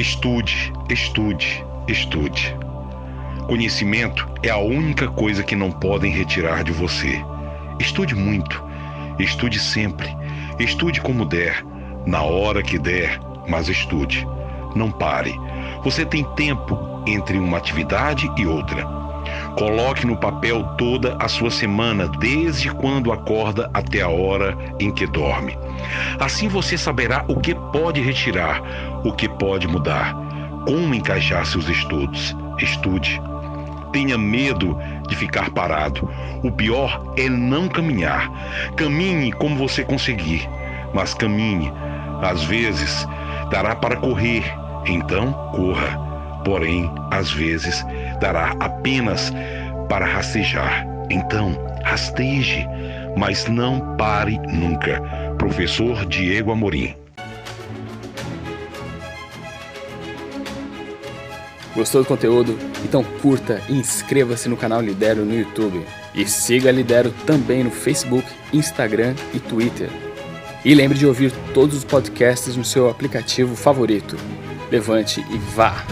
Estude, estude, estude. Conhecimento é a única coisa que não podem retirar de você. Estude muito, estude sempre, estude como der, na hora que der, mas estude. Não pare. Você tem tempo entre uma atividade e outra. Coloque no papel toda a sua semana, desde quando acorda até a hora em que dorme. Assim você saberá o que pode retirar, o que pode mudar, como encaixar seus estudos. Estude. Tenha medo de ficar parado. O pior é não caminhar. Caminhe como você conseguir, mas caminhe. Às vezes dará para correr, então corra. Porém, às vezes dará apenas para rastejar. Então, rasteje, mas não pare nunca. Professor Diego Amorim. Gostou do conteúdo? Então curta e inscreva-se no canal Lidero no YouTube. E siga Lidero também no Facebook, Instagram e Twitter. E lembre de ouvir todos os podcasts no seu aplicativo favorito. Levante e vá!